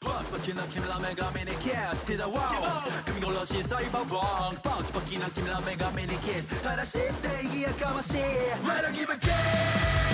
Punk fucking up Kim Lame got many kids to the wall Kimi go rush inside my bunk Punk fucking up Kim Lame got many kids. She say? Yeah, come on shit. Why don't give a damn.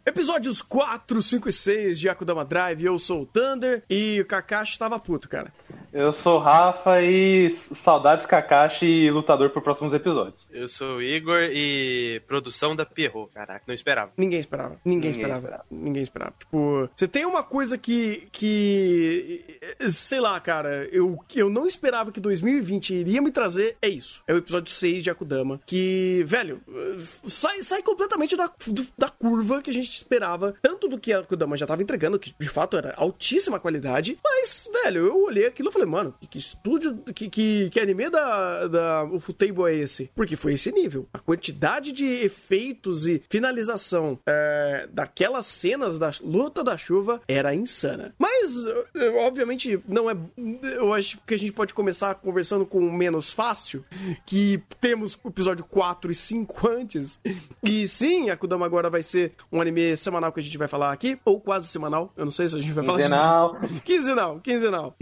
Episódios 4, 5 e 6 de Akudama Drive, eu sou o Thunder e o Kakashi tava puto, cara. Eu sou o Rafa e saudades Kakashi e lutador por próximos episódios. Eu sou o Igor e produção da Pierrot. Caraca, não esperava. Ninguém esperava. Ninguém, Ninguém esperava. esperava. Ninguém esperava. Tipo, você tem uma coisa que. que. Sei lá, cara. Eu, eu não esperava que 2020 iria me trazer. É isso. É o episódio 6 de Akudama. Que, velho, sai, sai completamente da, da curva que a gente esperava. Tanto do que a Akudama já tava entregando, que de fato era altíssima qualidade. Mas, velho, eu olhei aquilo e falei, mano, que estúdio. Que, que, que anime da, da o Futable é esse? Porque foi esse nível. A quantidade de efeitos e finalização é, daquelas cenas da luta da chuva era insana. Mas, obviamente, não é. Eu acho que a gente pode começar conversando com o menos fácil, que temos o episódio 4 e 5 antes. E sim, a Kudama agora vai ser um anime semanal que a gente vai falar aqui, ou quase semanal. Eu não sei se a gente vai falar disso. Quinzenal. Quinzenal, quinzenal.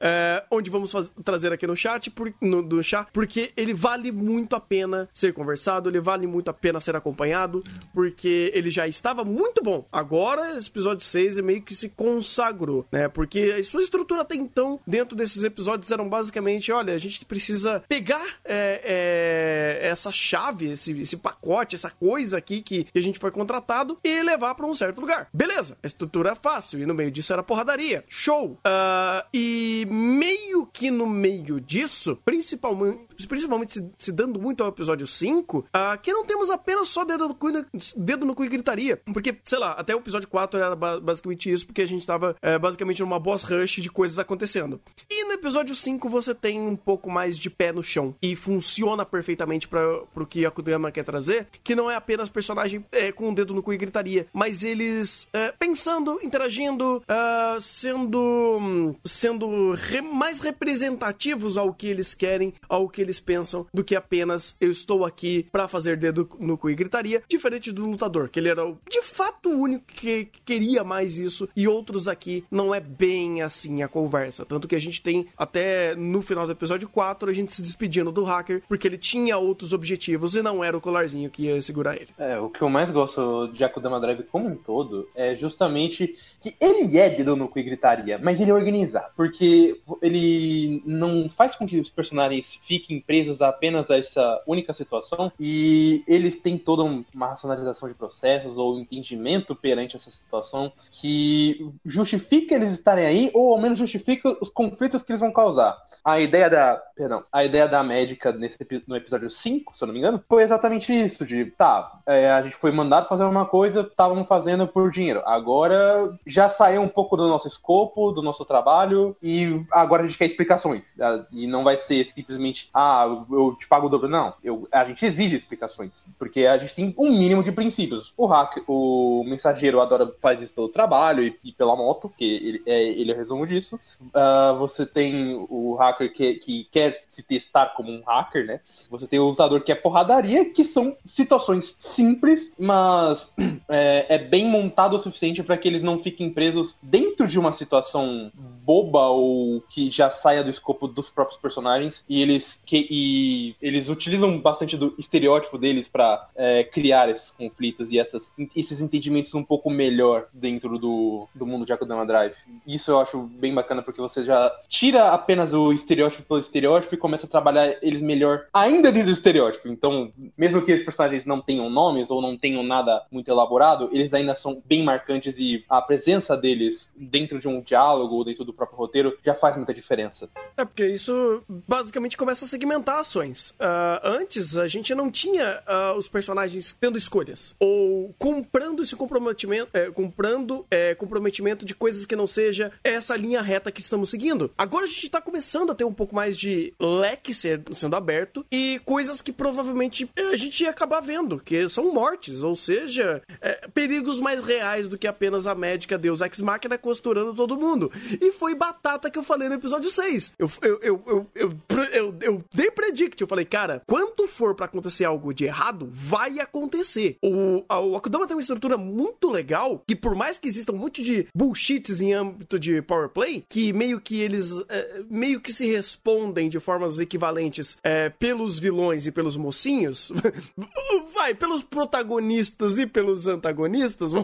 É, onde vamos trazer aqui no chat, por, no, do chat, porque ele vale muito a pena ser conversado, ele vale muito a pena ser acompanhado, porque ele já estava muito bom. Agora, esse episódio 6 é meio que se consagrou, né? Porque a sua estrutura até então, dentro desses episódios, eram basicamente, olha, a gente precisa pegar é, é, essa chave, esse, esse pacote, essa coisa aqui que, que a gente foi contratado e levar pra um certo lugar. Beleza, a estrutura é fácil, e no meio disso era porradaria. Show! Ah, e meio que no meio disso, principalmente, principalmente se, se dando muito ao episódio 5, ah, que não temos apenas só dedo no, cu, dedo no cu e gritaria. Porque, sei lá, até o episódio 4 era ba- basicamente isso, porque a gente tava é, basicamente numa boss rush de coisas acontecendo. E no episódio 5 você tem um pouco mais de pé no chão. E funciona perfeitamente para pro que a Kudama quer trazer, que não é apenas personagem é, com o dedo no cu e gritaria, mas eles é, pensando, interagindo, ah, sendo hum, sendo re- mais representativos ao que eles querem, ao que eles pensam, do que apenas eu estou aqui pra fazer dedo no cu e gritaria, diferente do lutador, que ele era o- de fato o único que queria mais isso, e outros aqui não é bem assim a conversa. Tanto que a gente tem até no final do episódio 4 a gente se despedindo do hacker, porque ele tinha outros objetivos e não era o colarzinho que ia segurar ele. É, o que eu mais gosto de Akudama Drive como um todo é justamente que ele é dedo no e gritaria, mas ele é organizado. Porque ele não faz com que os personagens fiquem presos apenas a essa única situação e eles têm toda uma racionalização de processos ou entendimento perante essa situação que justifica eles estarem aí ou ao menos justifica os conflitos que eles vão causar. A ideia da, perdão, a ideia da médica nesse no episódio 5, se eu não me engano, foi exatamente isso, de, tá, é, a gente foi mandado fazer uma coisa, estavam fazendo por dinheiro. Agora já saiu um pouco do nosso escopo, do nosso trabalho e agora a gente quer explicações. Ah, E não vai ser simplesmente, ah, eu te pago o dobro. Não, eu, a gente exige explicações, porque a gente tem um mínimo de princípios. O hack, o mensageiro adora faz isso pelo trabalho e, e pela moto, que ele é, ele é o resumo disso. Ah, você tem o hacker que, que quer se testar como um hacker, né? Você tem o lutador que é porradaria, que são situações simples, mas é, é bem montado o suficiente para que eles não fiquem presos dentro de uma situação boba ou que já saia do escopo dos próprios personagens e eles que e eles utilizam bastante do estereótipo deles para criar esses conflitos e essas, esses entendimentos um pouco melhor dentro do, do mundo de Akudama Drive. Isso eu acho bem bacana porque você já tira apenas o estereótipo pelo estereótipo e começa a trabalhar eles melhor ainda dentro do estereótipo. Então, mesmo que esses personagens não tenham nomes ou não tenham nada muito elaborado eles ainda são bem marcantes e a presença deles dentro de um diálogo ou dentro do próprio roteiro já faz muita diferença. É porque isso basicamente começa a segmentar ações. Uh, antes a gente não tinha uh, os personagens tendo escolhas ou comprando esse comprometimento, é, comprando é, comprometimento de coisas que não seja essa linha reta que estamos seguindo. Agora a gente tá começando a ter um pouco mais de leque sendo aberto e coisas que provavelmente a gente ia acabar vendo, que são mortes, ou seja, é, perigos mais reais do que apenas a médica Deus Ex Machina costurando todo mundo. E foi batata que eu falei no episódio 6. Eu, eu, eu, eu, eu, eu, eu dei predict, eu falei, cara, quanto for para acontecer algo de errado, vai acontecer. O, a, o Akudama tem uma estrutura muito legal, que por mais que exista um monte de bullshits em âmbito de power play, que meio que eles é, meio que se respondem de formas equivalentes é, pelos vilões e pelos mocinhos, vai, pelos protagonistas e pelos antagonistas,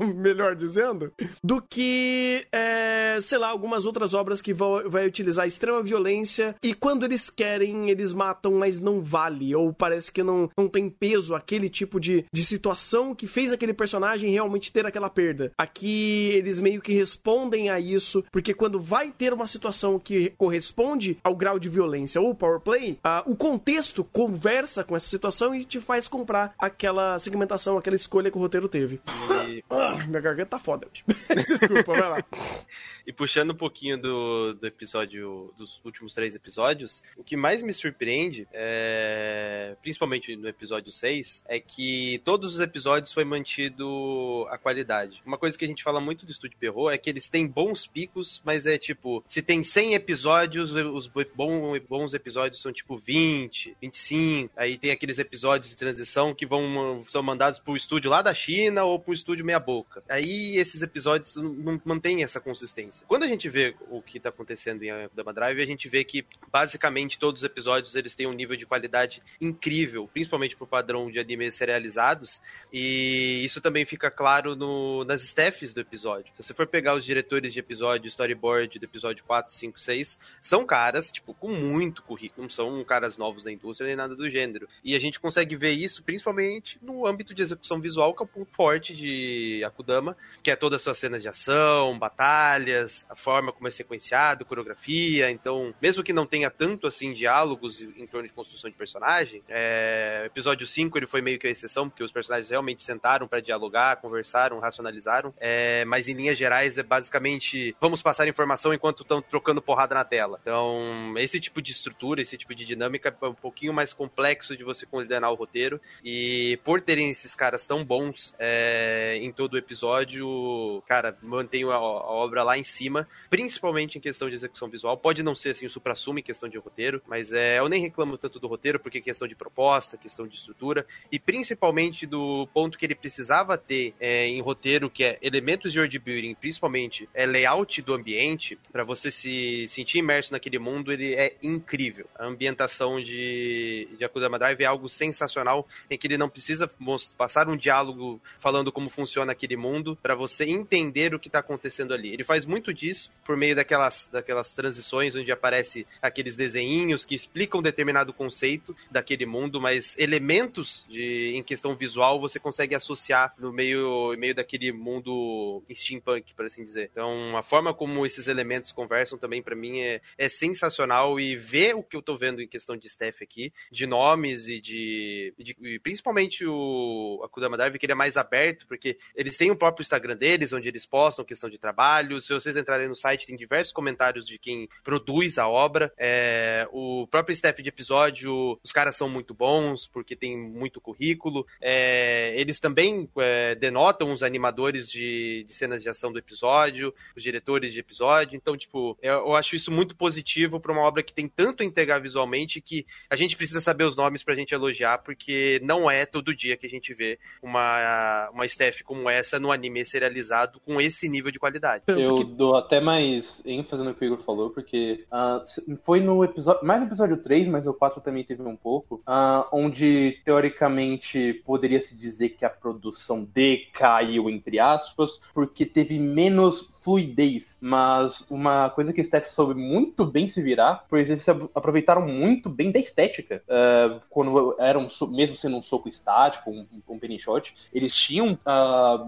melhor dizendo, do que, é, sei lá, algumas outras obras que vão vai utilizar extrema violência e quando eles querem, eles matam, mas não vale, ou parece que não, não tem peso aquele tipo de, de situação que fez aquele personagem realmente ter aquela perda. Aqui eles meio que respondem a isso, porque quando vai ter uma situação que corresponde ao grau de violência ou power play, uh, o contexto conversa com essa situação e te faz comprar aquela segmentação, aquela escolha que o roteiro teve. E... Minha garganta tá foda. Desculpa, vai lá. E puxando um pouquinho do, do episódio, dos últimos três episódios, o que mais me surpreende, é, principalmente no episódio 6, é que todos os episódios foi mantido a qualidade. Uma coisa que a gente fala muito do Estúdio Perro é que eles têm bons picos, mas é tipo, se tem 100 episódios, os bons, episódios são tipo 20, 25, aí tem aqueles episódios de transição que vão são mandados pro estúdio lá da China ou pro estúdio meia boca. Aí esses episódios não mantêm essa consistência. Quando a gente vê o que está acontecendo em Dama Drive, a gente vê que basicamente todos os episódios eles têm um nível de qualidade incrível, principalmente pro padrão de animes serializados, e isso também fica claro no, nas staffs do episódio. Se você for pegar os diretores de episódio, storyboard do episódio 4, 5, 6, são caras, tipo, com muito currículo, não são caras novos da indústria nem nada do gênero. E a gente consegue ver isso principalmente no âmbito de execução visual, que é o ponto forte de Akudama, que é todas as suas cenas de ação, batalhas, histórias, a forma como é sequenciado, coreografia. Então, mesmo que não tenha tanto assim diálogos em torno de construção de personagem, é... episódio 5 ele foi meio que a exceção, porque os personagens realmente sentaram para dialogar, conversaram, racionalizaram. É... Mas em linhas gerais é basicamente vamos passar informação enquanto estão trocando porrada na tela. Então, esse tipo de estrutura, esse tipo de dinâmica é um pouquinho mais complexo de você coordenar o roteiro. E por terem esses caras tão bons é... em todo o episódio, cara, mantenho a, a obra lá em cima, principalmente em questão de execução visual. Pode não ser assim o supra-sumo em questão de roteiro, mas é, eu nem reclamo tanto do roteiro, porque é questão de proposta, questão de estrutura, e principalmente do ponto que ele precisava ter é, em roteiro, que é elementos de world building, principalmente é, layout do ambiente, para você se sentir imerso naquele mundo, ele é incrível. A ambientação de, de Akudama Drive é algo sensacional, em que ele não precisa passar um diálogo falando como funciona aquele mundo, para você entender o que está acontecendo ali. Ele faz muito muito disso por meio daquelas, daquelas transições onde aparece aqueles desenhinhos que explicam determinado conceito daquele mundo, mas elementos de, em questão visual você consegue associar no meio, meio daquele mundo steampunk, por assim dizer. Então, a forma como esses elementos conversam também para mim é, é sensacional e ver o que eu tô vendo em questão de staff aqui, de nomes e de, de e principalmente o Akudama Drive, que ele é mais aberto, porque eles têm o próprio Instagram deles, onde eles postam questão de trabalho, se vocês entrarem no site, tem diversos comentários de quem produz a obra. É, o próprio staff de episódio, os caras são muito bons, porque tem muito currículo. É, eles também é, denotam os animadores de, de, cenas de ação do episódio, os diretores de episódio. Então, tipo, eu, eu acho isso muito positivo para uma obra que tem tanto a integrar visualmente que a gente precisa saber os nomes pra gente elogiar, porque não é todo dia que a gente vê uma, uma staff como essa no anime serializado com esse nível de qualidade. Eu dou até mais ênfase no que o Igor falou, porque uh, foi no episódio, mais no episódio 3, mas no 4 também teve um pouco, uh, onde teoricamente poderia se dizer que a produção decaiu, entre aspas, porque teve menos fluidez. Mas uma coisa que a Steph soube muito bem se virar, pois eles aproveitaram muito bem da estética. Uh, quando era um, mesmo sendo um soco estático, um, um penny shot, eles tinham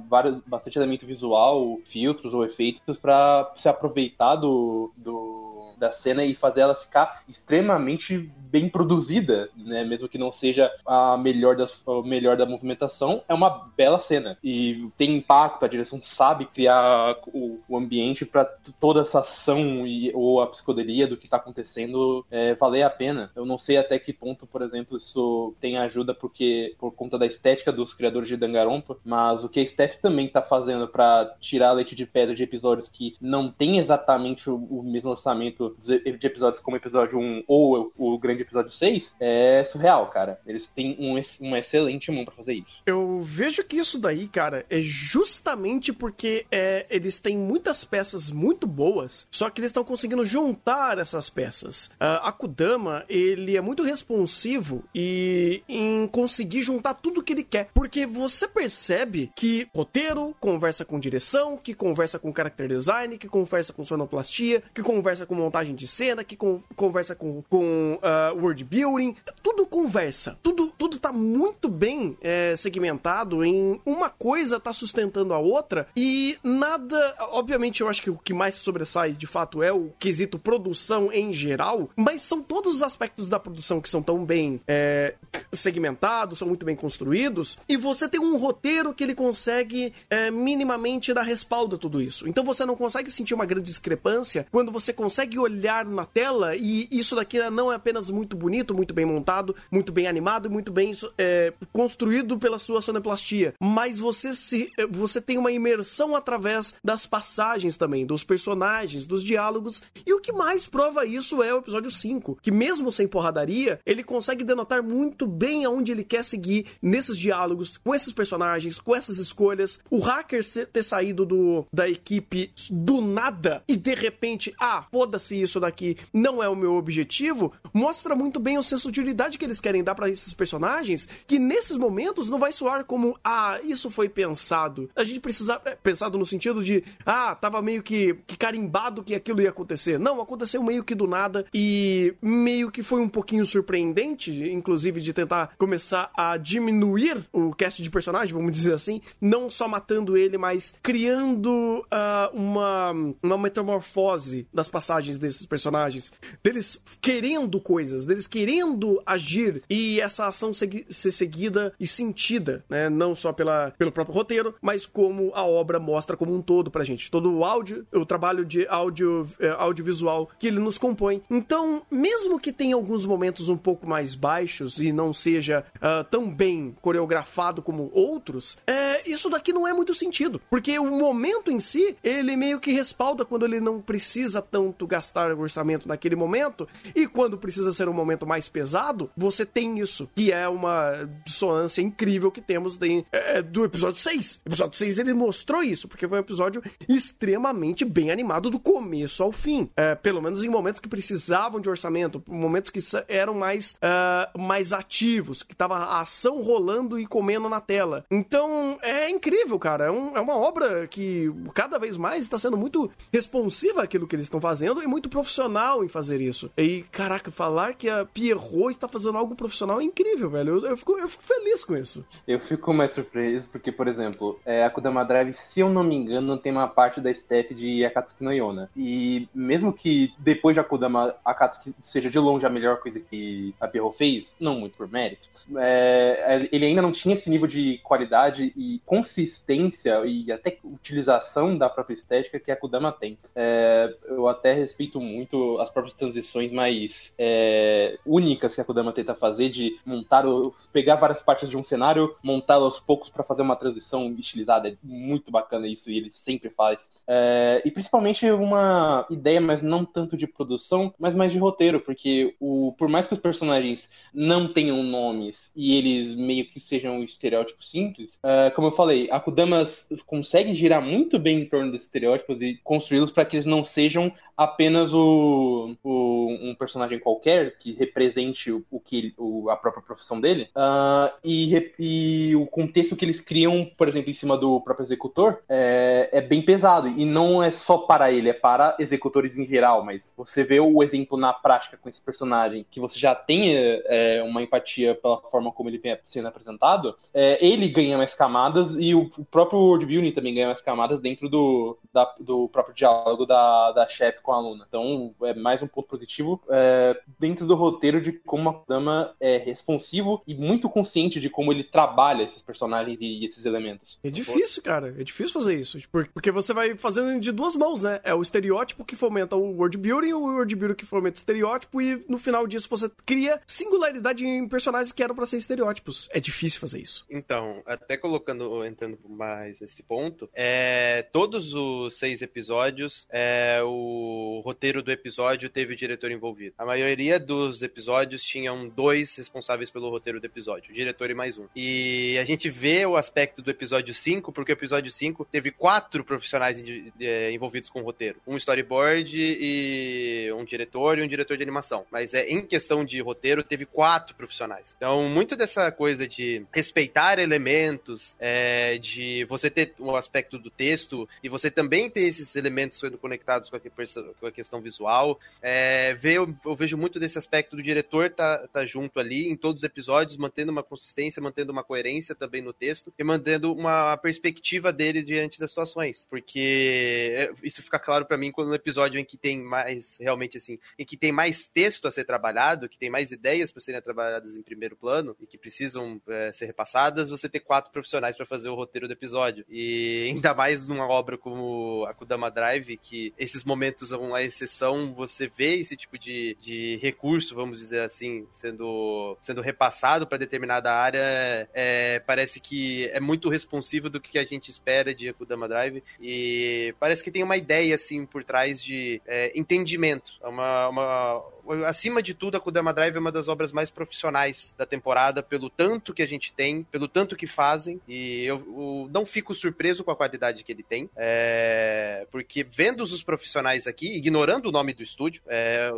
vários, bastante elemento visual, filtros ou efeitos para se aproveitar do, do da cena e fazer ela ficar extremamente bem produzida, né? Mesmo que não seja a melhor, das, a melhor da movimentação, é uma bela cena. E tem impacto, a direção sabe criar o, o ambiente para toda essa ação e, ou a psicodelia do que está acontecendo é, valer a pena. Eu não sei até que ponto, por exemplo, isso tem ajuda porque por conta da estética dos criadores de Dangarompa, mas o que a Steph também está fazendo para tirar leite de pedra de episódios que não tem exatamente o, o mesmo orçamento de episódios como o episódio 1 ou o grande episódio 6 é surreal, cara. Eles têm um, excelente mão para fazer isso. Eu vejo que isso daí, cara, é justamente porque é, eles têm muitas peças muito boas, só que eles estão conseguindo juntar essas peças. Uh, a Kudama, ele é muito responsivo e em conseguir juntar tudo que ele quer, porque você percebe que roteiro conversa com direção, que conversa com character design, que conversa com sonoplastia, que conversa com montagem de cena, que conversa com, com uh, building, tudo conversa. Tudo, tudo tá muito bem é, segmentado em uma coisa tá sustentando a outra e nada. Obviamente, eu acho que o que mais sobressai de fato é o quesito produção em geral, mas são todos os aspectos da produção que são tão bem é, segmentados, são muito bem construídos, e você tem um roteiro que ele consegue é, minimamente dar respaldo a tudo isso. Então você não consegue sentir uma grande discrepância quando você consegue olhar na tela e isso daqui não é apenas muito bonito, muito bem montado, muito bem animado muito bem é, construído pela sua sonoplastia, mas você se você tem uma imersão através das passagens também, dos personagens, dos diálogos, e o que mais prova isso é o episódio 5, que mesmo sem porradaria, ele consegue denotar muito bem aonde ele quer seguir nesses diálogos, com esses personagens, com essas escolhas. O hacker ter saído do, da equipe do nada e de repente, ah, foda-se se isso daqui não é o meu objetivo, mostra muito bem o senso de unidade que eles querem dar para esses personagens, que nesses momentos não vai soar como, ah, isso foi pensado. A gente precisa. É, pensado no sentido de, ah, tava meio que, que carimbado que aquilo ia acontecer. Não, aconteceu meio que do nada e meio que foi um pouquinho surpreendente, inclusive de tentar começar a diminuir o cast de personagem, vamos dizer assim, não só matando ele, mas criando uh, uma, uma metamorfose das passagens desses personagens, deles querendo coisas, deles querendo agir e essa ação segui ser seguida e sentida, né? Não só pela, pelo próprio roteiro, mas como a obra mostra como um todo pra gente. Todo o áudio, o trabalho de áudio, é, audiovisual que ele nos compõe. Então, mesmo que tenha alguns momentos um pouco mais baixos e não seja uh, tão bem coreografado como outros, é, isso daqui não é muito sentido. Porque o momento em si, ele meio que respalda quando ele não precisa tanto gastar gastar o orçamento naquele momento, e quando precisa ser um momento mais pesado, você tem isso, que é uma dissonância incrível que temos de, é, do episódio 6. O episódio 6 ele mostrou isso, porque foi um episódio extremamente bem animado do começo ao fim. É, pelo menos em momentos que precisavam de orçamento, momentos que eram mais, uh, mais ativos, que tava a ação rolando e comendo na tela. Então é incrível, cara. É, um, é uma obra que cada vez mais está sendo muito responsiva àquilo que eles estão fazendo e muito profissional em fazer isso. E, caraca, falar que a Pierrot está fazendo algo profissional é incrível, velho. Eu, eu, fico, eu fico feliz com isso. Eu fico mais surpreso porque, por exemplo, é, a Kudama Drive, se eu não me engano, tem uma parte da staff de Akatsuki no Yona. E mesmo que depois de Akudama, Akatsuki seja de longe a melhor coisa que a Pierrot fez, não muito por mérito, é, ele ainda não tinha esse nível de qualidade e consistência e até utilização da própria estética que a Kudama tem. É, eu até respeito respeito muito as próprias transições mais é, únicas que a Kodama tenta fazer, de montar, pegar várias partes de um cenário, montar aos poucos para fazer uma transição estilizada. É muito bacana isso e ele sempre faz. É, e principalmente uma ideia, mas não tanto de produção, mas mais de roteiro, porque o, por mais que os personagens não tenham nomes e eles meio que sejam um estereótipo simples, é, como eu falei, a Kudama consegue girar muito bem em torno desses estereótipos e construí-los para que eles não sejam apenas apenas o, o, um personagem qualquer que represente o, o que o, a própria profissão dele, uh, e, e, o contexto que eles criam, por exemplo, em cima do próprio executor, é, é, bem pesado. E não é só para ele, é para executores em geral. Mas você vê o exemplo na prática com esse personagem, que você já tem é, uma empatia pela forma como ele vem sendo apresentado, é, ele ganha mais camadas e o próprio world building também ganha mais camadas dentro do, da, do próprio diálogo da, da chefe com a aluna. Então, é mais um ponto positivo é, dentro do roteiro de como a Dama é responsivo e muito consciente de como ele trabalha esses personagens e esses elementos. É difícil, cara. É difícil fazer isso. Porque você vai fazendo de duas mãos, né? É o estereótipo que fomenta o world building, o world building que fomenta o estereótipo, e no final disso você cria singularidade em personagens que eram para ser estereótipos. É difícil fazer isso. Então, até colocando, entrando mais nesse ponto, é, todos os seis episódios, é, o roteiro do episódio teve o diretor envolvido. A maioria dos episódios tinham dois responsáveis pelo roteiro do episódio, o diretor e mais um. E a gente vê o aspecto do episódio 5, porque o episódio 5 teve quatro profissionais é, envolvidos com o roteiro. Um storyboard e um diretor e um diretor de animação. Mas é, em questão de roteiro, teve quatro profissionais. Então, muito dessa coisa de respeitar elementos, é, de você ter o aspecto do texto e você também ter esses elementos sendo conectados com a, com a questão visual, é, eu, eu, vejo muito desse aspecto do diretor tá, tá junto ali em todos os episódios, mantendo uma consistência, mantendo uma coerência também no texto e mantendo uma perspectiva dele diante das situações. Porque é, isso fica claro para mim quando no episódio em que tem mais, realmente assim, em que tem mais texto a ser trabalhado, que tem mais ideias para serem trabalhadas em primeiro plano e que precisam é, ser repassadas, você ter quatro profissionais para fazer o roteiro do episódio. E ainda mais numa obra como a Kudama Drive, que esses momentos são uma exceção, você vê esse tipo de, de recurso, vamos dizer assim, sendo, sendo repassado para determinada área, é, parece que é muito responsivo do que a gente espera de Akudama Drive. E parece que tem uma ideia assim por trás de é, entendimento, é uma, uma acima de tudo, a Kudama Drive é uma das obras mais profissionais da temporada, pelo tanto que a gente tem, pelo tanto que fazem, e eu, eu não fico surpreso com a qualidade que ele tem, é, porque vendo os profissionais aqui, ignorando o nome do estúdio, é,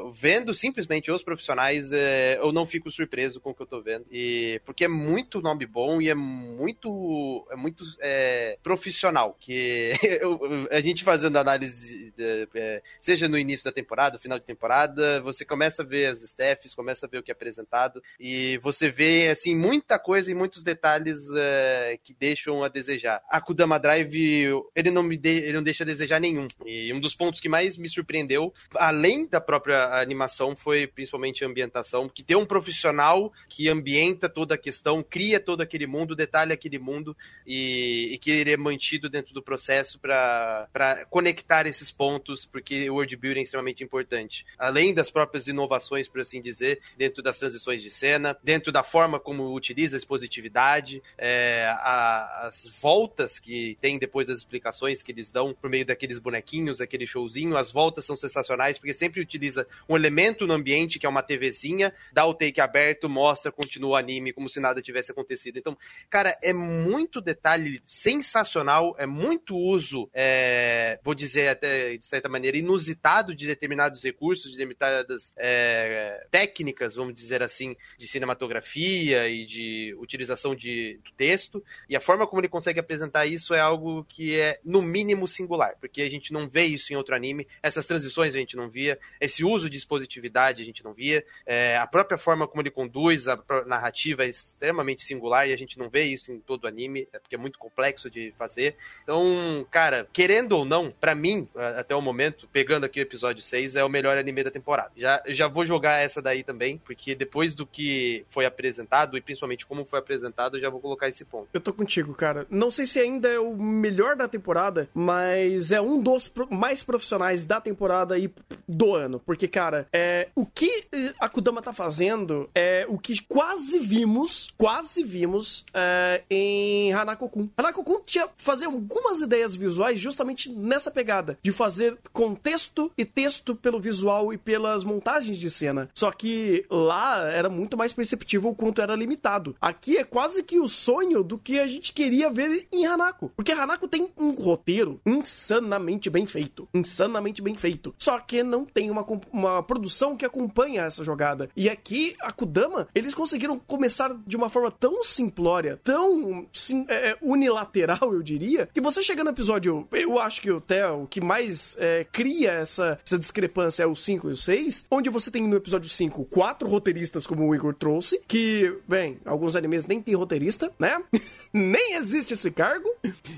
simplesmente os profissionais, é, eu não fico surpreso com o que eu tô vendo, e porque é muito nome bom e é muito, é muito é, profissional, que eu, a gente fazendo análise, de, é, seja no início da temporada, final de temporada, você começa a ver as staffs, começa a ver o que é apresentado e você vê, assim, muita coisa e muitos detalhes é, que deixam a desejar. A Kudama Drive, ele não me de, ele não deixa a desejar nenhum. E um dos pontos que mais me surpreendeu, além da própria animação, foi principalmente a ambientação, que tem um profissional que ambienta toda a questão, cria todo aquele mundo, detalha aquele mundo e, e que ele é mantido dentro do processo para conectar esses pontos, porque o world building é extremamente importante. Além das próprias inovações, por assim dizer, dentro das transições de cena, dentro da forma como utiliza a expositividade, é, a, as voltas que tem depois das explicações que eles dão por meio daqueles bonequinhos, aquele showzinho, as voltas são sensacionais, porque sempre utiliza um elemento no ambiente, que é uma TVzinha, dá o take aberto, mostra, continua o anime, como se nada tivesse acontecido. Então, cara, é muito detalhe sensacional, é muito uso, é, vou dizer até de certa maneira, inusitado de determinados recursos, de determinadas é, técnicas, vamos dizer assim, de cinematografia e de utilização de, do texto, e a forma como ele consegue apresentar isso é algo que é, no mínimo, singular, porque a gente não vê isso em outro anime, essas transições a gente não via, esse uso de expositividade a gente não via, é, a própria forma como ele conduz a narrativa é extremamente singular e a gente não vê isso em todo o anime, é porque é muito complexo de fazer. Então, cara, querendo ou não, para mim, até o momento, pegando aqui o episódio 6, é o melhor anime da temporada. Já já vou jogar essa daí também, porque depois do que foi apresentado, e principalmente como foi apresentado, já vou colocar esse ponto. Eu tô contigo, cara. Não sei se ainda é o melhor da temporada, mas é um dos mais profissionais da temporada e do ano. Porque, cara, é, o que a Kudama tá fazendo é o que quase vimos, quase vimos é, em Hanako-kun. Hanako-kun tinha fazer algumas ideias visuais justamente nessa pegada, de fazer contexto e texto pelo visual e pelas montagens montagens de cena. Só que lá era muito mais perceptível o quanto era limitado. Aqui é quase que o sonho do que a gente queria ver em Hanako. Porque Hanako tem um roteiro insanamente bem feito. Insanamente bem feito. Só que não tem uma, uma produção que acompanha essa jogada. E aqui, a Kudama, eles conseguiram começar de uma forma tão simplória, tão sim, é, é unilateral, eu diria, que você chega no episódio, eu acho que o que mais é, cria essa, essa discrepância é o 5 e o 6, onde você tem no episódio 5 quatro roteiristas, como o Igor trouxe, que, bem, alguns animes nem tem roteirista, né? nem existe esse cargo.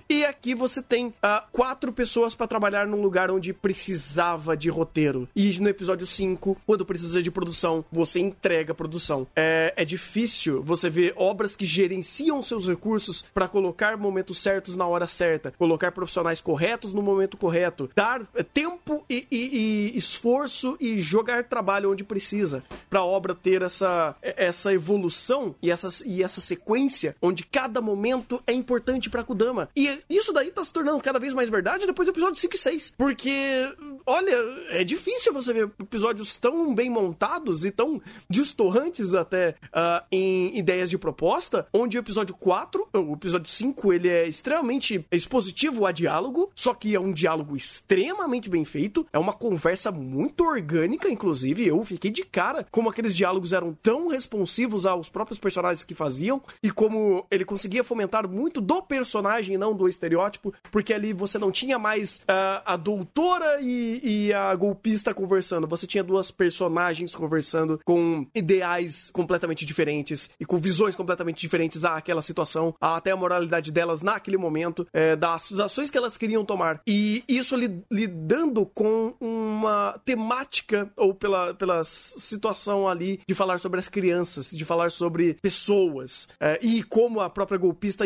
E aqui você tem uh, quatro pessoas para trabalhar num lugar onde precisava de roteiro. E no episódio 5, quando precisa de produção, você entrega a produção. É, é difícil você ver obras que gerenciam seus recursos para colocar momentos certos na hora certa, colocar profissionais corretos no momento correto, dar tempo e, e, e esforço e jogar trabalho onde precisa para a obra ter essa, essa evolução e essa, e essa sequência onde cada momento é importante para Kudama. E isso daí tá se tornando cada vez mais verdade depois do episódio 5 e 6. Porque, olha, é difícil você ver episódios tão bem montados e tão distorrantes até uh, em ideias de proposta, onde o episódio 4, o episódio 5, ele é extremamente expositivo a diálogo, só que é um diálogo extremamente bem feito, é uma conversa muito orgânica, inclusive eu fiquei de cara como aqueles diálogos eram tão responsivos aos próprios personagens que faziam e como ele conseguia fomentar muito do personagem não do estereótipo, porque ali você não tinha mais uh, a doutora e, e a golpista conversando, você tinha duas personagens conversando com ideais completamente diferentes e com visões completamente diferentes àquela situação, até a moralidade delas naquele momento, é, das ações que elas queriam tomar. E isso lidando com uma temática, ou pela, pela situação ali, de falar sobre as crianças, de falar sobre pessoas, é, e como a própria golpista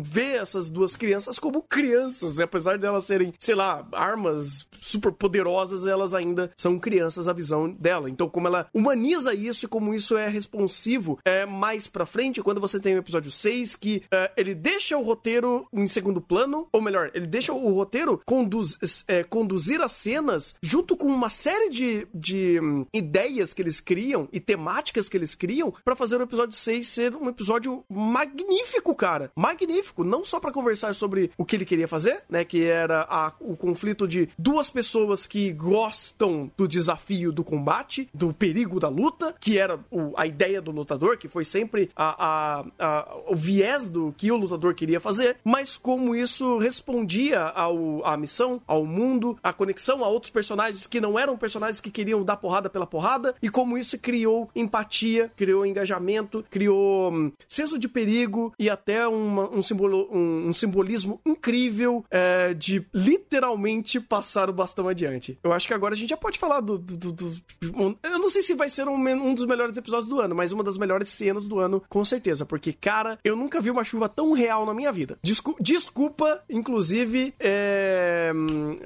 vê essas duas crianças como crianças, apesar de elas serem, sei lá, armas super poderosas, elas ainda são crianças a visão dela. Então, como ela humaniza isso e como isso é responsivo é, mais pra frente, quando você tem o episódio 6, que é, ele deixa o roteiro em segundo plano, ou melhor, ele deixa o roteiro conduz, é, conduzir as cenas junto com uma série de, de hum, ideias que eles criam e temáticas que eles criam para fazer o episódio 6 ser um episódio magnífico, cara. Magnífico. Não só para conversar sobre o que ele queria fazer, né? Que era a, o conflito de duas pessoas que gostam do desafio do combate, do perigo da luta, que era o, a ideia do lutador, que foi sempre a, a, a, o viés do que o lutador queria fazer, mas como isso respondia ao, à missão, ao mundo, à conexão a outros personagens que não eram personagens que queriam dar porrada pela porrada, e como isso criou empatia, criou engajamento, criou um, senso de perigo e até uma, um, simbolo, um, um, simbolismo incrível é, de literalmente passar o bastão adiante. Eu acho que agora a gente já pode falar do. do, do, do eu não sei se vai ser um, um dos melhores episódios do ano, mas uma das melhores cenas do ano, com certeza. Porque, cara, eu nunca vi uma chuva tão real na minha vida. Descu desculpa, inclusive, é...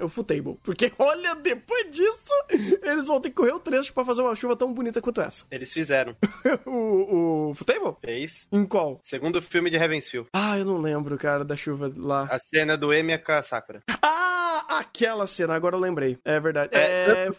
o Futable. Porque, olha, depois disso, eles vão ter que correr o trecho para fazer uma chuva tão bonita quanto essa. Eles fizeram. o, o Futable? É isso. Em qual? Segundo filme de Heavensfield. Ah, eu não lembro, cara, da chuva lá. A cena do Emi com a Sakura. Ah, aquela cena, agora eu lembrei. É verdade. É... É...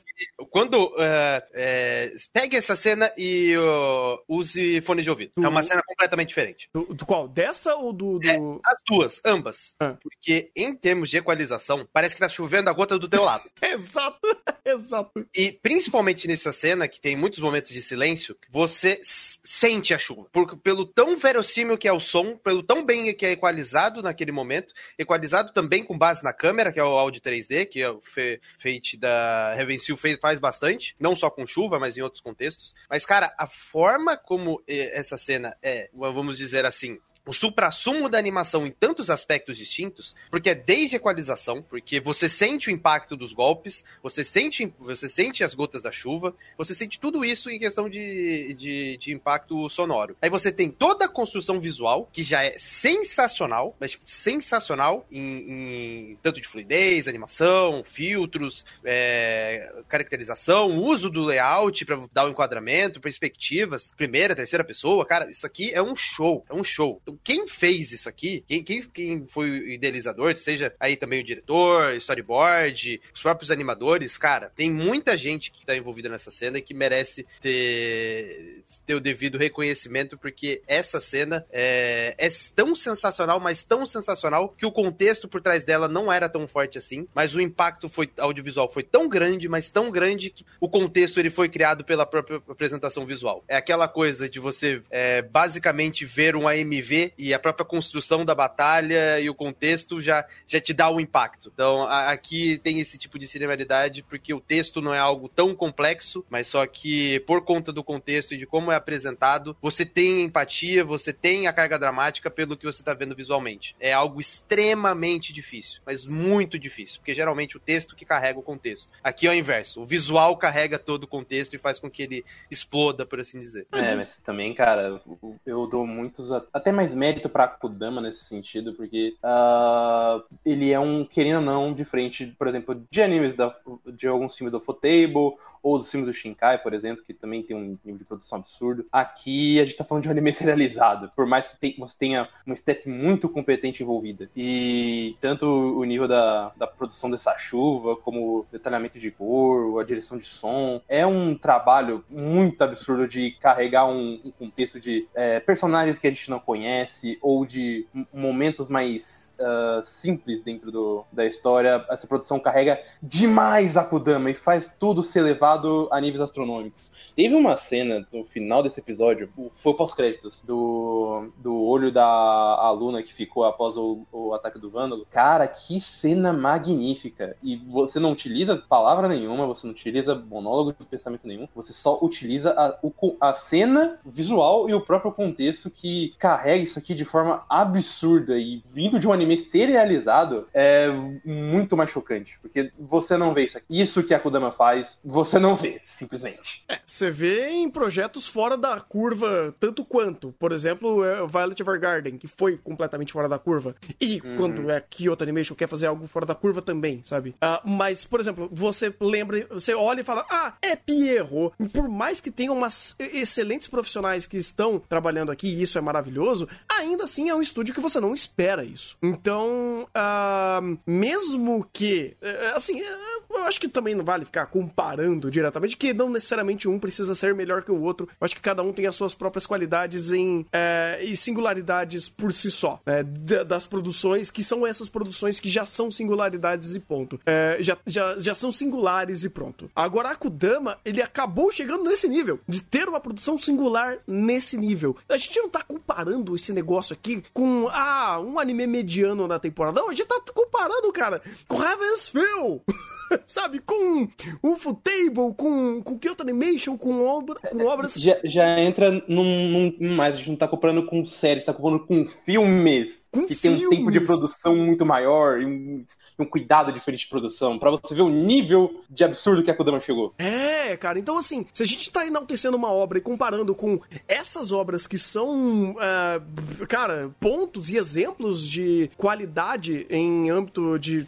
Quando. Uh, é... Pegue essa cena e uh, use fone de ouvido. Do... É uma cena completamente diferente. Do, do qual? Dessa ou do. do... É, as duas, ambas. Ah. Porque em termos de equalização, parece que tá chovendo a gota do teu lado. Exato, exato. E principalmente nessa cena, que tem muitos momentos de silêncio, você sente a chuva. Porque pelo tão verossímil que é o som, pelo tão bem que é equalizado naquele momento, equalizado também com base na câmera, que é o áudio 3D, que é o Fe Fate da Revencil faz bastante, não só com chuva, mas em outros contextos. Mas, cara, a forma como eh, essa cena é, vamos dizer assim, o supra-sumo da animação em tantos aspectos distintos, porque é desde equalização, porque você sente o impacto dos golpes, você sente, você sente as gotas da chuva, você sente tudo isso em questão de, de, de impacto sonoro. Aí você tem toda a construção visual, que já é sensacional, mas sensacional em, em tanto de fluidez, animação, filtros, é, caracterização, uso do layout para dar o enquadramento, perspectivas, primeira, terceira pessoa, cara, isso aqui é um show, é um show. Então, quem fez isso aqui, quem, quem, quem foi o idealizador, seja aí também o diretor, storyboard, os próprios animadores, cara, tem muita gente que tá envolvida nessa cena e que merece ter, ter o devido reconhecimento, porque essa cena é, é tão sensacional, mas tão sensacional, que o contexto por trás dela não era tão forte assim, mas o impacto foi audiovisual foi tão grande, mas tão grande que o contexto ele foi criado pela própria apresentação visual. É aquela coisa de você é, basicamente ver um AMV e a própria construção da batalha e o contexto já, já te dá o impacto. Então a, aqui tem esse tipo de cinemalidade porque o texto não é algo tão complexo, mas só que por conta do contexto e de como é apresentado, você tem empatia, você tem a carga dramática pelo que você está vendo visualmente. É algo extremamente difícil, mas muito difícil, porque geralmente o texto que carrega o contexto. Aqui é o inverso. O visual carrega todo o contexto e faz com que ele exploda, por assim dizer. É, mas também, cara, eu dou muitos. Até mais mérito pra Kudama nesse sentido, porque uh, ele é um, querendo ou não, diferente, por exemplo, de animes da, de alguns filmes do Fotable ou dos filmes do Shinkai, por exemplo, que também tem um nível de produção absurdo. Aqui a gente tá falando de um anime serializado, por mais que você tenha uma staff muito competente envolvida. E tanto o nível da, da produção dessa chuva, como o detalhamento de cor, a direção de som, é um trabalho muito absurdo de carregar um, um contexto de é, personagens que a gente não conhece ou de momentos mais uh, simples dentro do, da história. Essa produção carrega demais a Kudama e faz tudo ser levado a níveis astronômicos. Teve uma cena no final desse episódio, foi pós-créditos, do, do olho da aluna que ficou após o, o ataque do Vândalo. Cara, que cena magnífica. E você não utiliza palavra nenhuma, você não utiliza monólogo de pensamento nenhum, você só utiliza a, a cena visual e o próprio contexto que carrega isso aqui de forma absurda e vindo de um anime serializado é muito mais chocante, porque você não vê isso aqui. Isso que a Kudama faz, você não vê, simplesmente. É, você vê em projetos fora da curva, tanto quanto. Por exemplo, é, Violet Evergarden, que foi completamente fora da curva. E uhum. quando é Kyoto Animation quer fazer algo fora da curva também, sabe? Uh, mas, por exemplo, você lembra, você olha e fala, ah, é Pierrot. Por mais que tenha umas excelentes profissionais que estão trabalhando aqui, e isso é maravilhoso, ainda assim é um estúdio que você não espera isso. Então, uh, mesmo que, eh, assim, eu acho que também não vale ficar comparando diretamente, que não necessariamente um precisa ser melhor que o outro. Eu acho que cada um tem as suas próprias qualidades em, é, e singularidades por si só, né? das produções, que são essas produções que já são singularidades e ponto. Já, já, já são singulares e pronto. Agora, Akudama, ele acabou chegando nesse nível, de ter uma produção singular nesse nível. A gente não tá comparando esse negócio aqui com, ah, um anime mediano na temporada. Gente tá comparando, cara, com Heaven's Feel. sabe? Com o Futable, com, com Kyoto Animation, com, obra, com obras. Já, já entra num, num, mais, a gente não tá comprando com séries, tá comprando com filmes. Que filmes. tem um tempo de produção muito maior e um, um cuidado diferente de produção, para você ver o nível de absurdo que a Kodama chegou. É, cara, então assim, se a gente tá enaltecendo uma obra e comparando com essas obras que são, uh, cara, pontos e exemplos de qualidade em âmbito de uh,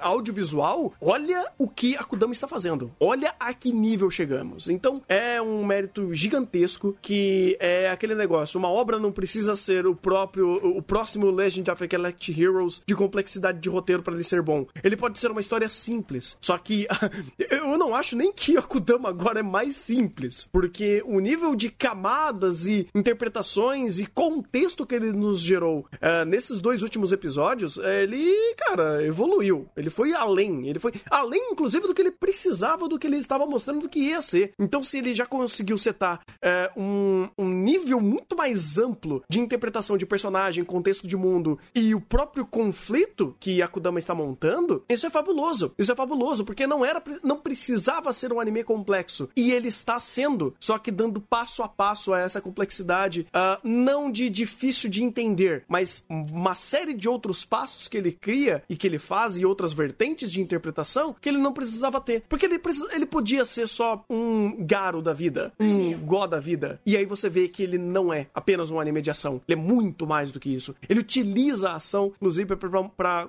audiovisual, olha o que a Kudama está fazendo. Olha a que nível chegamos. Então, é um mérito gigantesco que é aquele negócio. Uma obra não precisa ser o próprio, o próximo Legend of Elect Heroes de complexidade de roteiro para ele ser bom. Ele pode ser uma história simples. Só que eu não acho nem que a Kudama agora é mais simples, porque o nível de camadas e interpretações e contexto que ele nos gerou uh, nesses dois últimos episódios, ele, cara, evoluiu. Ele foi além. Ele foi além inclusive, do que ele precisava, do que ele estava mostrando do que ia ser. Então, se ele já conseguiu setar é, um, um nível muito mais amplo de interpretação de personagem, contexto de mundo e o próprio conflito que a Kudama está montando, isso é fabuloso. Isso é fabuloso, porque não era, não precisava ser um anime complexo. E ele está sendo, só que dando passo a passo a essa complexidade, uh, não de difícil de entender, mas uma série de outros passos que ele cria e que ele faz e outras vertentes de interpretação que ele não precisava ter. Porque ele, precisa, ele podia ser só um garo da vida, um god da vida. E aí você vê que ele não é apenas um anime de ação. Ele é muito mais do que isso. Ele utiliza a ação, inclusive, para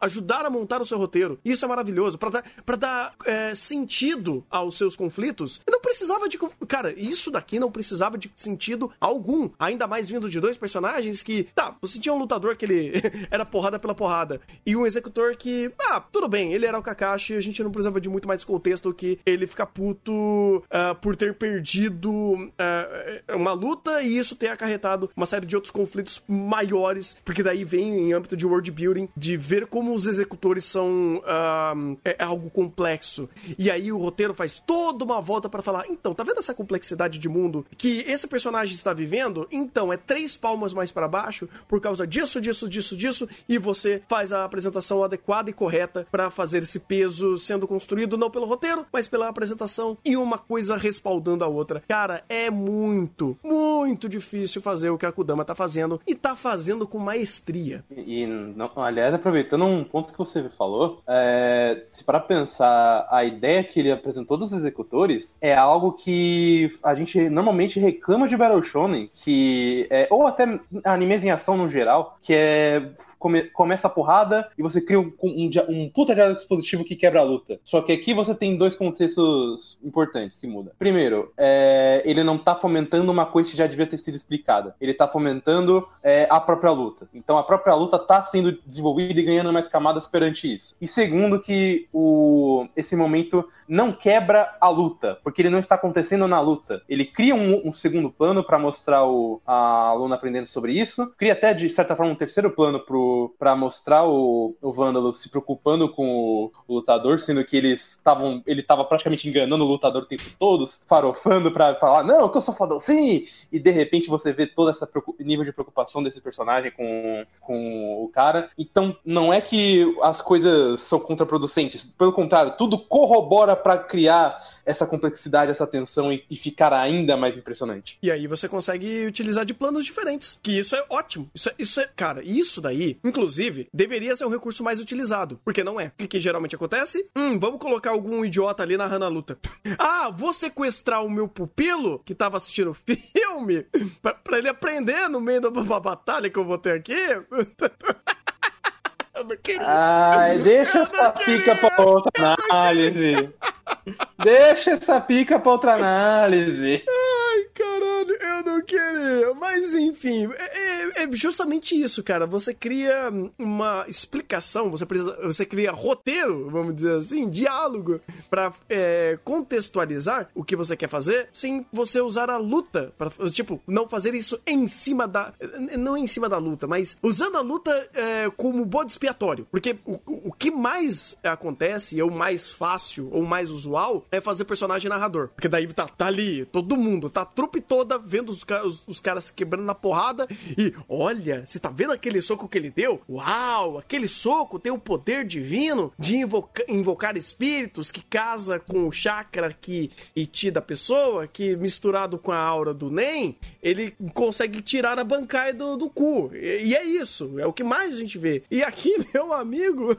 ajudar a montar o seu roteiro. Isso é maravilhoso. para dar, pra dar é, sentido aos seus conflitos. E não precisava de. Cara, isso daqui não precisava de sentido algum. Ainda mais vindo de dois dois personagens que, tá, você tinha um lutador que ele era porrada pela porrada, e um executor que, ah, tudo bem, ele era o Kakashi, a gente não precisava de muito mais contexto que ele ficar puto uh, por ter perdido uh, uma luta e isso ter acarretado uma série de outros conflitos maiores, porque daí vem em âmbito de world building, de ver como os executores são uh, é algo complexo. E aí o roteiro faz toda uma volta para falar, então, tá vendo essa complexidade de mundo que esse personagem está vivendo? Então, é três palmas mais para baixo por causa disso, disso, disso, disso, e você faz a apresentação adequada e correta para fazer esse peso sendo construído não pelo roteiro, mas pela apresentação e uma coisa respaldando a outra. Cara, é muito, muito difícil fazer o que a Kudama tá fazendo e tá fazendo com maestria. E, não, aliás, aproveitando um ponto que você falou, é, se para pensar a ideia que ele apresentou dos executores é algo que a gente normalmente reclama de Battle Shonen, que é, ou até animes em ação no geral, que é come, começa a porrada e você cria um, um, um puta diálogo dispositivo que quebra a luta. Só que aqui você tem dois contextos importantes que mudam. Primeiro, é, ele não tá fomentando uma coisa que já devia ter sido explicada. Ele tá fomentando é, a própria luta. Então a própria luta tá sendo desenvolvida e ganhando mais camadas perante isso. E segundo, que o, esse momento não quebra a luta, porque ele não está acontecendo na luta. Ele cria um, um segundo plano para mostrar o, a aluna aprendendo sobre isso, cria até de certa forma um terceiro plano para mostrar o, o Vândalo se preocupando com o, o lutador, sendo que eles estavam. Ele estava praticamente enganando o lutador o tempo todo, farofando para falar, não, que eu sou fodão sim! E de repente você vê todo esse nível de preocupação desse personagem com, com o cara. Então não é que as coisas são contraproducentes, pelo contrário, tudo corrobora para criar essa complexidade, essa tensão e, e, ficar ainda mais impressionante. E aí você consegue utilizar de planos diferentes, que isso é ótimo. Isso é, isso é cara, isso daí, inclusive, deveria ser um recurso mais utilizado, porque não é. O que, que geralmente acontece? Hum, vamos colocar algum idiota ali narrando a luta. ah, vou sequestrar o meu pupilo que tava assistindo o filme pra, pra ele aprender no meio da batalha que eu vou ter aqui. Ai, deixa essa pica pra outra análise. deixa essa pica pra outra análise. Eu não queria. Mas enfim, é, é, é, justamente isso, cara. Você cria uma explicação, você, precisa, você cria roteiro, vamos dizer assim, diálogo, pra é, contextualizar o que você quer fazer sem você usar a luta. Pra, tipo, não fazer isso em cima da. Não em cima da luta, mas usando a luta é, como bode expiatório. Porque o, o que mais acontece, ou mais fácil, ou mais usual, é fazer personagem narrador. Porque daí tá, tá ali, todo mundo, tá a trupe toda vendo os, os, os caras se quebrando na porrada e olha, você tá vendo aquele soco que ele deu? Uau, aquele soco tem o poder divino de invoca, invocar espíritos que casa com o chakra que Iti da pessoa, que misturado com a aura do Nen, ele consegue tirar a bancai do, do cu. E, e é isso, é o que mais a gente vê. E aqui meu amigo,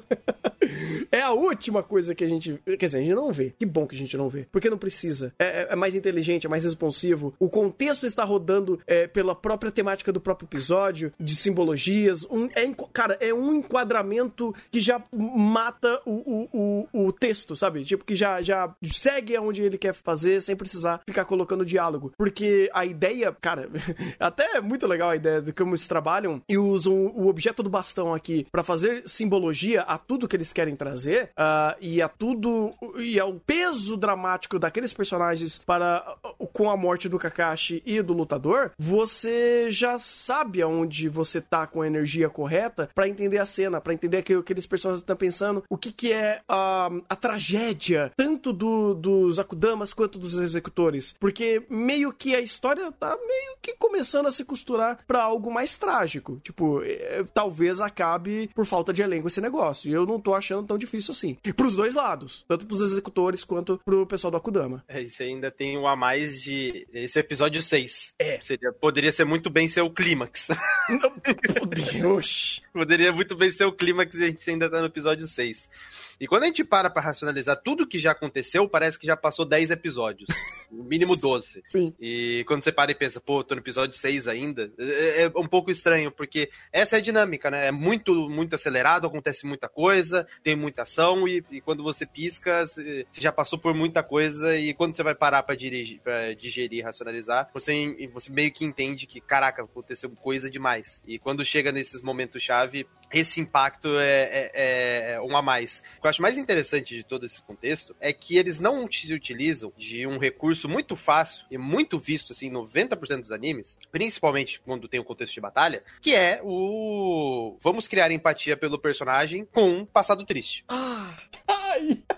é a última coisa que a gente. Quer dizer, a gente não vê. Que bom que a gente não vê. Porque não precisa. É, é, é mais inteligente, é mais responsivo. O contexto está rodando é, pela própria temática do próprio episódio, de simbologias. Um, é, cara, é um enquadramento que já mata o, o, o, o texto, sabe? Tipo, que já, já segue aonde ele quer fazer sem precisar ficar colocando diálogo. Porque a ideia, cara, até é muito legal a ideia de como eles trabalham e usam o objeto do bastão aqui para fazer simbologia a tudo que eles querem trazer uh, e a tudo e ao peso dramático daqueles personagens para com a morte do Kakashi e do lutador, você já sabe aonde você tá com a energia correta para entender a cena, para entender que aqueles personagens estão pensando, o que que é a, a tragédia tanto do, dos Akudamas quanto dos executores, porque meio que a história tá meio que começando a se costurar para algo mais trágico, tipo, é, talvez acabe por falta de elenco esse negócio. E eu não tô achando tão difícil assim. Pros dois lados. Tanto pros executores quanto pro pessoal do Akudama. É, isso ainda tem um a mais de. Esse episódio 6. É. Seria, poderia ser muito bem ser o clímax. Deus. poderia muito bem ser o clímax e a gente ainda tá no episódio 6. E quando a gente para pra racionalizar tudo que já aconteceu, parece que já passou 10 episódios. No mínimo 12. Sim. E quando você para e pensa, pô, tô no episódio 6 ainda, é, é um pouco estranho, porque essa é a dinâmica, né? É muito, muito acelerado, acontece muita coisa, tem muita ação, e, e quando você pisca, você já passou por muita coisa, e quando você vai parar pra, dirigir, pra digerir, racionalizar, você, você meio que entende que, caraca, aconteceu coisa demais. E quando chega nesses momentos-chave, esse impacto é, é, é, um a mais. O que eu acho mais interessante de todo esse contexto é que eles não se utilizam de um recurso muito fácil e muito visto assim, em 90% dos animes, principalmente quando tem o um contexto de batalha, que é o vamos criar empatia pelo personagem com um passado triste. Ah.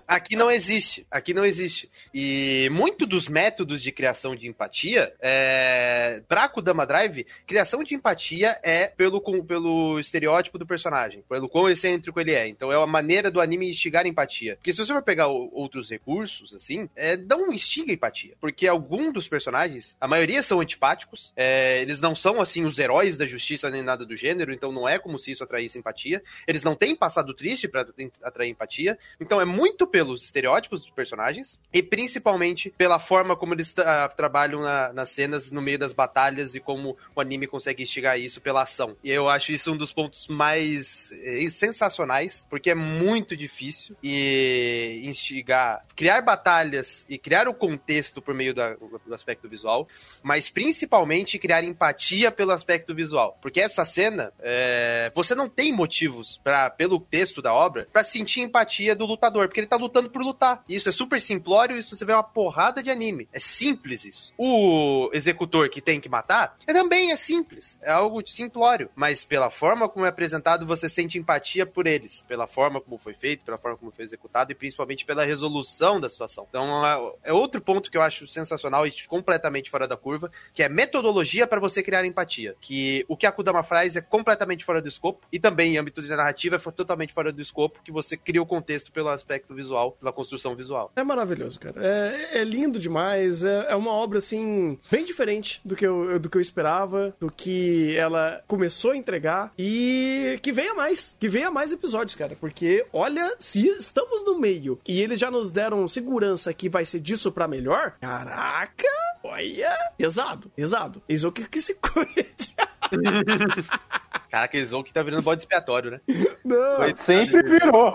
Aqui não existe, aqui não existe. E muito dos métodos de criação de empatia, é... pra Kudama Drive, criação de empatia é pelo, pelo estereótipo do personagem, pelo quão excêntrico ele é. Então é uma maneira do anime instigar empatia. Porque se você for pegar outros recursos, assim, é, não instiga empatia. Porque alguns dos personagens, a maioria são antipáticos, é, eles não são, assim, os heróis da justiça nem nada do gênero, então não é como se isso atraísse empatia. Eles não têm passado triste para atrair empatia. Então é muito pelos estereótipos dos personagens e principalmente pela forma como eles uh, trabalham na, nas cenas no meio das batalhas e como o anime consegue instigar isso pela ação. E eu acho isso um dos pontos mais eh, sensacionais, porque é muito difícil e instigar, criar batalhas e criar o contexto por meio da, do aspecto visual, mas principalmente criar empatia pelo aspecto visual, porque essa cena é, você não tem motivos para pelo texto da obra para sentir empatia do lutador, porque ele tá lutando lutando por lutar. Isso é super simplório, isso você vê uma porrada de anime. É simples isso. O executor que tem que matar é, também é simples. É algo simplório. Mas pela forma como é apresentado, você sente empatia por eles. Pela forma como foi feito, pela forma como foi executado e principalmente pela resolução da situação. Então é, é outro ponto que eu acho sensacional e completamente fora da curva, que é metodologia para você criar empatia. Que o que a Kudama faz é completamente fora do escopo e também em âmbito de narrativa é totalmente fora do escopo, que você cria o contexto pelo aspecto visual visual, pela construção visual. É maravilhoso, cara. É, é lindo demais. É, é, uma obra, assim, bem diferente do que, eu, do que eu esperava, do que ela começou a entregar e que venha mais. Que venha mais episódios, cara. Porque, olha, se estamos no meio e eles já nos deram segurança que vai ser disso pra melhor, caraca, olha, pesado, pesado. Eis o que, que se cuide. Caraca, Izouki tá virando bode expiatório, né? Não, Coitado sempre de... virou.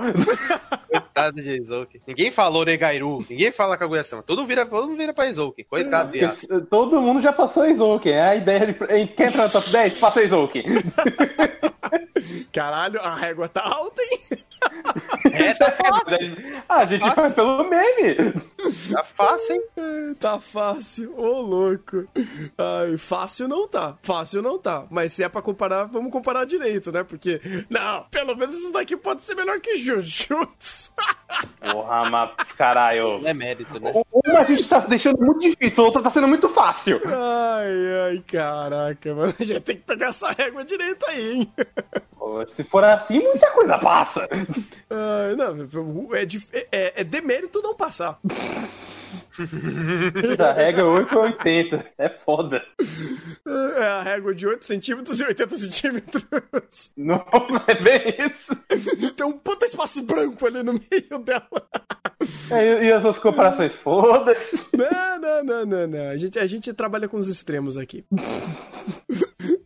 Coitado de Izouki. Ninguém falou Negairu, ninguém fala Kaguya-sama. Todo, vira, todo mundo vira pra Izouki. Coitado de Todo mundo já passou Izouki. É a ideia de... Quer entrar no top 10? Passa Izouki. Caralho, a régua tá alta, hein? É, tá fácil. Ah, a gente fácil. vai pelo meme. Tá fácil, hein? Tá fácil. Ô, oh, louco. Ai, fácil não tá. Fácil não tá. Mas se é pra comparar, vamos comparar direito, né? Porque, não, pelo menos isso daqui pode ser melhor que Jujutsu. Porra, mas caralho. Não é mérito, né? Uma a gente tá deixando muito difícil, a outra tá sendo muito fácil. Ai, ai, caraca, mano. A gente tem que pegar essa régua direito aí, hein? Se for assim, muita coisa passa. Uh, não, é, de, é, é demérito não passar. Essa regra é 8 ou 80. É foda. É a régua de 8 centímetros e 80 centímetros. Não, é bem isso. Tem um puta espaço branco ali no meio dela. É, e as suas comparações? Foda-se. Não, não, não, não, não. A gente, a gente trabalha com os extremos aqui.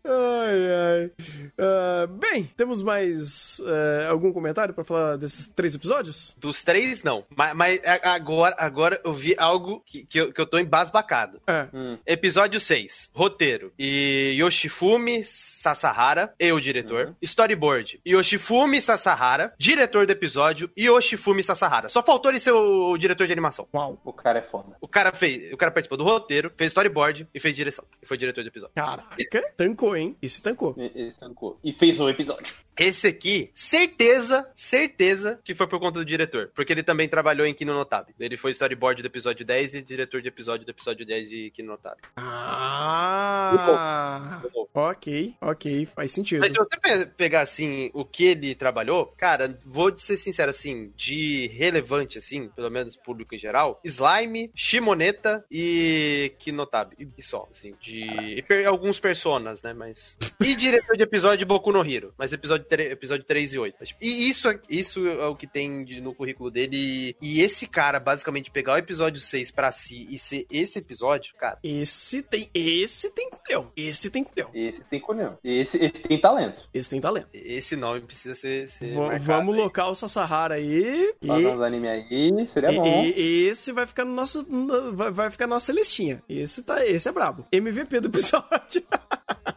Ai, ai. Uh, bem, temos mais uh, algum comentário para falar desses três episódios? Dos três, não. Mas, mas agora, agora eu vi algo que, que, eu, que eu tô embasbacado. É. Hum. Episódio 6. Roteiro. E Yoshifumi Sasahara, eu, o diretor. Uhum. Storyboard. Yoshifumi Sasahara, diretor do episódio. E Yoshifumi Sasahara. Só faltou ele ser o, o diretor de animação. Uau. O cara é foda. O cara fez. O cara participou do roteiro, fez storyboard e fez direção. E foi diretor do episódio. Caraca, tancou, hein? Esse tancou. Esse tancou. E fez um episódio. Esse aqui, certeza, certeza que foi por conta do diretor. Porque ele também trabalhou em Kino Notável. Ele foi storyboard do episódio 10 e diretor de episódio do episódio 10 de Kino Notável. Ah! Ok, ok, faz sentido. Mas se você pe- pegar, assim, o que ele trabalhou, cara, vou ser sincero, assim, de relevante, assim, pelo menos público em geral, Slime, Shimoneta e Kinotabi. E- E só, assim, de... Per- alguns personas, né, mas... E diretor de episódio de Boku no Hero, mas episódio, episódio 3 e 8. Mas, E isso, é- isso é o que tem de- no currículo dele. E esse cara, basicamente, pegar o episódio 6 pra si e ser esse episódio, cara, Esse tem, esse tem culhão. Esse tem culhão. Esse tem colhão. Esse, esse tem talento. Esse tem talento. esse nome precisa ser, ser marcado vamos aí. locar o Sasahara aí. E, Fazer uns anime aí, seria e- bom. e- esse vai ficar no nosso. no- vai, vai ficar na nossa listinha. Esse, tá, esse é brabo. MVP do episódio.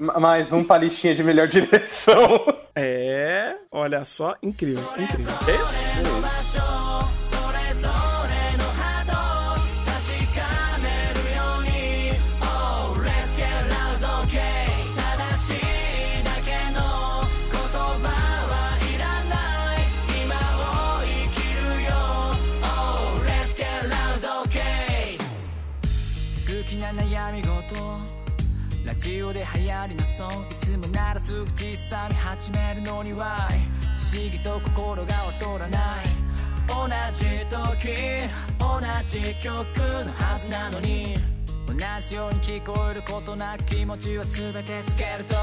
Ma- Mais um pra listinha de melhor direção. é. Olha só, incrível. Incrível. É isso? Oh, ぐ実際に始めるのには不思議と心が劣らない。同じ時同じ曲のはずなのに。同じように聞こえることなく気持ちは全てスケルト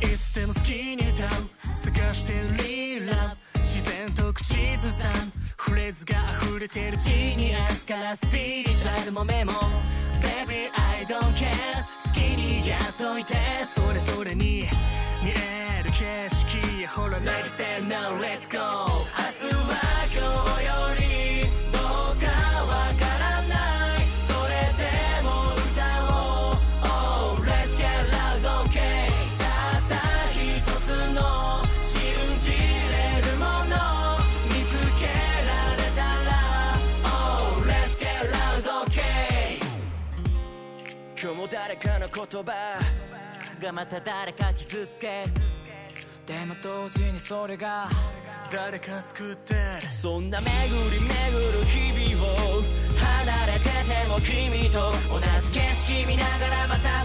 ンいつでも好きに歌う。探してるリーラ。ブ自然と口ずさん。フレーズが溢れてるジーニアスからスピリチュアルもメモ。Baby I don't care 好きにやっといてそれぞれに見える景色。ほら Lady say no let's go 言葉がまた誰か傷つけでも同時にそれが誰か救って。そんな巡り巡る日々を離れてても君と同じ景色見ながらまた